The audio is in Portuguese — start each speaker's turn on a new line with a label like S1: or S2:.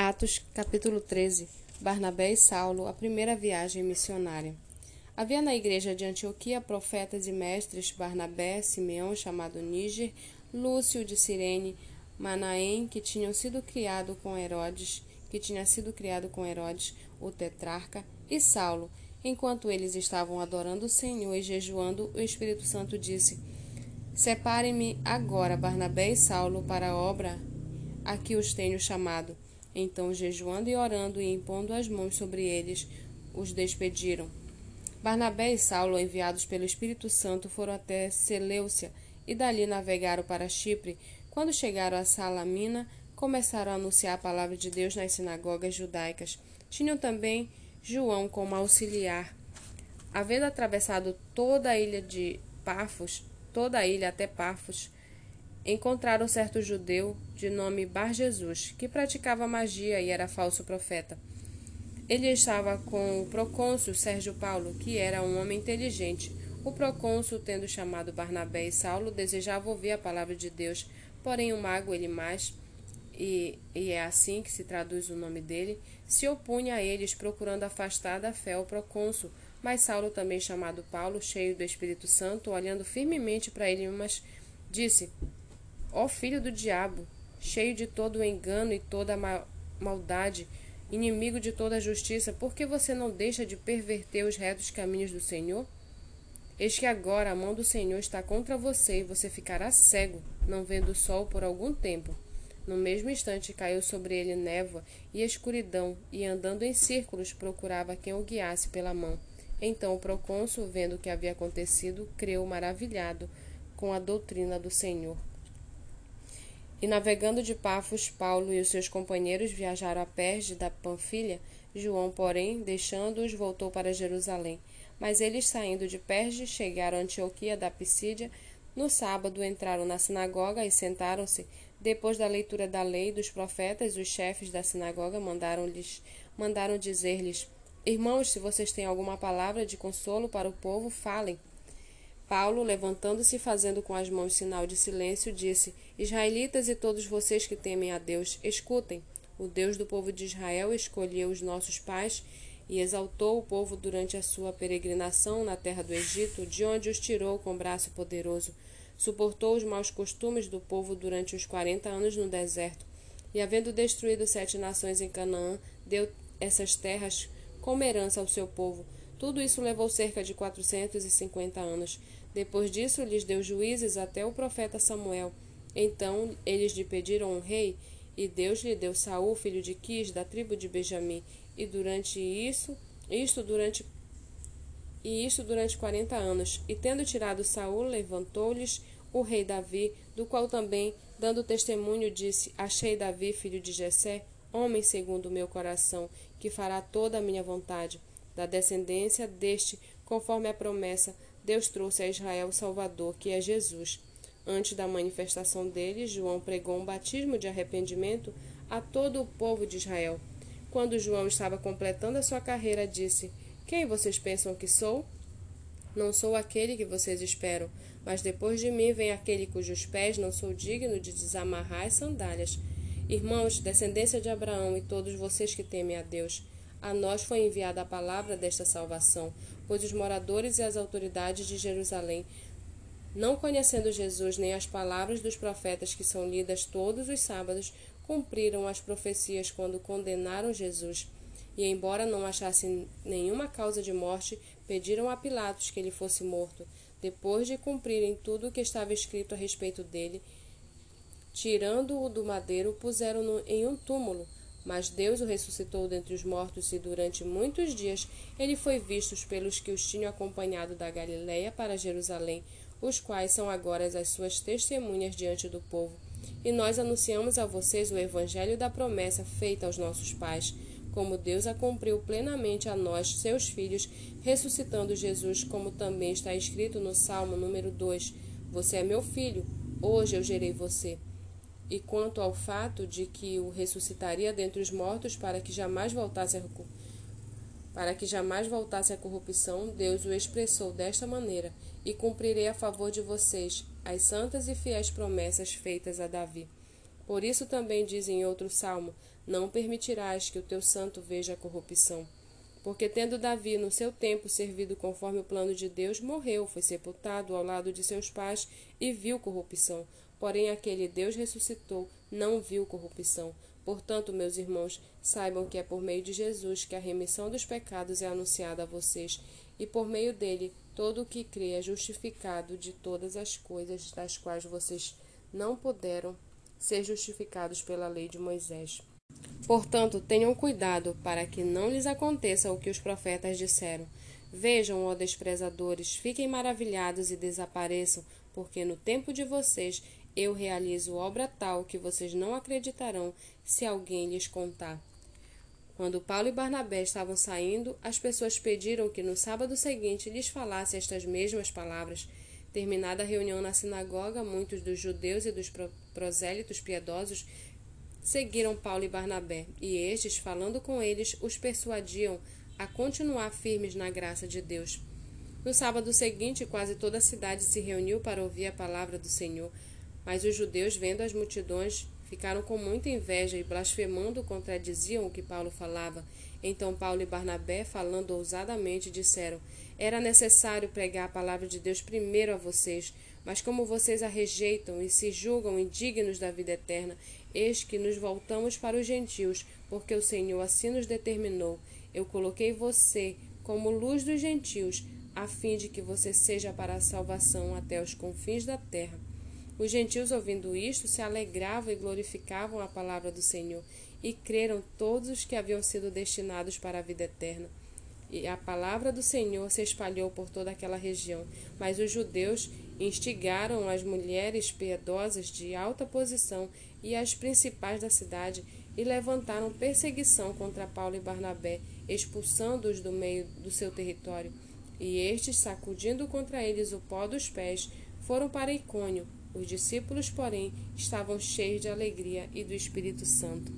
S1: Atos, capítulo 13. Barnabé e Saulo, a primeira viagem missionária. Havia na igreja de Antioquia profetas e mestres Barnabé, Simeão, chamado Níger, Lúcio de Cirene, Manaém, que tinham sido criado com Herodes, que tinha sido criado com Herodes, o tetrarca, e Saulo. Enquanto eles estavam adorando o Senhor e jejuando, o Espírito Santo disse: Separem-me agora Barnabé e Saulo para a obra a que os tenho chamado. Então, jejuando e orando e impondo as mãos sobre eles, os despediram. Barnabé e Saulo, enviados pelo Espírito Santo, foram até Seleucia e dali navegaram para Chipre. Quando chegaram a Salamina, começaram a anunciar a palavra de Deus nas sinagogas judaicas. Tinham também João como auxiliar. Havendo atravessado toda a ilha de Pafos, toda a ilha até Pafos, encontraram certo judeu de nome Bar Jesus, que praticava magia e era falso profeta. Ele estava com o procônsul Sérgio Paulo, que era um homem inteligente. O procônsul, tendo chamado Barnabé e Saulo, desejava ouvir a palavra de Deus, porém o mago Elimas, e, e é assim que se traduz o nome dele, se opunha a eles, procurando afastar da fé o procônsul. Mas Saulo, também chamado Paulo, cheio do Espírito Santo, olhando firmemente para ele, mas disse: Ó filho do diabo, cheio de todo o engano e toda a maldade, inimigo de toda a justiça, por que você não deixa de perverter os retos caminhos do Senhor? Eis que agora a mão do Senhor está contra você e você ficará cego, não vendo o sol por algum tempo. No mesmo instante caiu sobre ele névoa e escuridão, e andando em círculos procurava quem o guiasse pela mão. Então o procônsul, vendo o que havia acontecido, creu maravilhado com a doutrina do Senhor. E navegando de Pafos, Paulo e os seus companheiros viajaram a Perge da Panfilha. João, porém, deixando-os, voltou para Jerusalém. Mas eles, saindo de Perge, chegaram a Antioquia da Pisídia. No sábado entraram na sinagoga e sentaram-se. Depois da leitura da lei dos profetas, os chefes da sinagoga mandaram-lhes mandaram dizer-lhes: Irmãos, se vocês têm alguma palavra de consolo para o povo, falem. Paulo, levantando-se e fazendo com as mãos sinal de silêncio, disse: Israelitas e todos vocês que temem a Deus, escutem. O Deus do povo de Israel escolheu os nossos pais e exaltou o povo durante a sua peregrinação na terra do Egito, de onde os tirou com braço poderoso. Suportou os maus costumes do povo durante os quarenta anos no deserto. E, havendo destruído sete nações em Canaã, deu essas terras como herança ao seu povo. Tudo isso levou cerca de quatrocentos e cinquenta anos. Depois disso, lhes deu juízes até o profeta Samuel. Então eles lhe pediram um rei, e Deus lhe deu Saul, filho de Quis, da tribo de Benjamim. E durante isso, isto durante e isto durante quarenta anos. E tendo tirado Saul, levantou-lhes o rei Davi, do qual também, dando testemunho, disse: Achei Davi, filho de Jessé, homem segundo o meu coração, que fará toda a minha vontade. Da descendência deste, conforme a promessa, Deus trouxe a Israel o Salvador, que é Jesus. Antes da manifestação dele, João pregou um batismo de arrependimento a todo o povo de Israel. Quando João estava completando a sua carreira, disse: Quem vocês pensam que sou? Não sou aquele que vocês esperam, mas depois de mim vem aquele cujos pés não sou digno de desamarrar as sandálias. Irmãos, descendência de Abraão e todos vocês que temem a Deus, a nós foi enviada a palavra desta salvação, pois os moradores e as autoridades de Jerusalém, não conhecendo Jesus nem as palavras dos profetas que são lidas todos os sábados, cumpriram as profecias quando condenaram Jesus. E, embora não achassem nenhuma causa de morte, pediram a Pilatos que ele fosse morto. Depois de cumprirem tudo o que estava escrito a respeito dele, tirando-o do madeiro, puseram-no em um túmulo mas Deus o ressuscitou dentre os mortos e durante muitos dias ele foi visto pelos que os tinham acompanhado da Galiléia para Jerusalém, os quais são agora as suas testemunhas diante do povo. E nós anunciamos a vocês o evangelho da promessa feita aos nossos pais, como Deus a cumpriu plenamente a nós, seus filhos, ressuscitando Jesus, como também está escrito no Salmo número 2: Você é meu filho, hoje eu gerei você e quanto ao fato de que o ressuscitaria dentre os mortos para que jamais voltasse a para que jamais voltasse a corrupção, Deus o expressou desta maneira: E cumprirei a favor de vocês as santas e fiéis promessas feitas a Davi. Por isso também diz em outro salmo: Não permitirás que o teu santo veja a corrupção. Porque, tendo Davi no seu tempo servido conforme o plano de Deus, morreu, foi sepultado ao lado de seus pais e viu corrupção. Porém, aquele Deus ressuscitou, não viu corrupção. Portanto, meus irmãos, saibam que é por meio de Jesus que a remissão dos pecados é anunciada a vocês, e por meio dele todo o que crê é justificado de todas as coisas das quais vocês não puderam ser justificados pela lei de Moisés. Portanto, tenham cuidado para que não lhes aconteça o que os profetas disseram. Vejam, ó desprezadores, fiquem maravilhados e desapareçam, porque no tempo de vocês eu realizo obra tal que vocês não acreditarão se alguém lhes contar. Quando Paulo e Barnabé estavam saindo, as pessoas pediram que no sábado seguinte lhes falasse estas mesmas palavras. Terminada a reunião na sinagoga, muitos dos judeus e dos prosélitos piedosos seguiram Paulo e Barnabé, e estes, falando com eles, os persuadiam a continuar firmes na graça de Deus. No sábado seguinte, quase toda a cidade se reuniu para ouvir a palavra do Senhor, mas os judeus, vendo as multidões, ficaram com muita inveja e blasfemando contradiziam o que Paulo falava. Então Paulo e Barnabé, falando ousadamente, disseram: Era necessário pregar a palavra de Deus primeiro a vocês, mas como vocês a rejeitam e se julgam indignos da vida eterna, eis que nos voltamos para os gentios, porque o Senhor assim nos determinou. Eu coloquei você como luz dos gentios, a fim de que você seja para a salvação até os confins da terra. Os gentios, ouvindo isto, se alegravam e glorificavam a palavra do Senhor, e creram todos os que haviam sido destinados para a vida eterna. E a palavra do Senhor se espalhou por toda aquela região. Mas os judeus instigaram as mulheres piedosas de alta posição e as principais da cidade e levantaram perseguição contra Paulo e Barnabé, expulsando-os do meio do seu território. E estes, sacudindo contra eles o pó dos pés, foram para Icônio. Os discípulos, porém, estavam cheios de alegria e do Espírito Santo.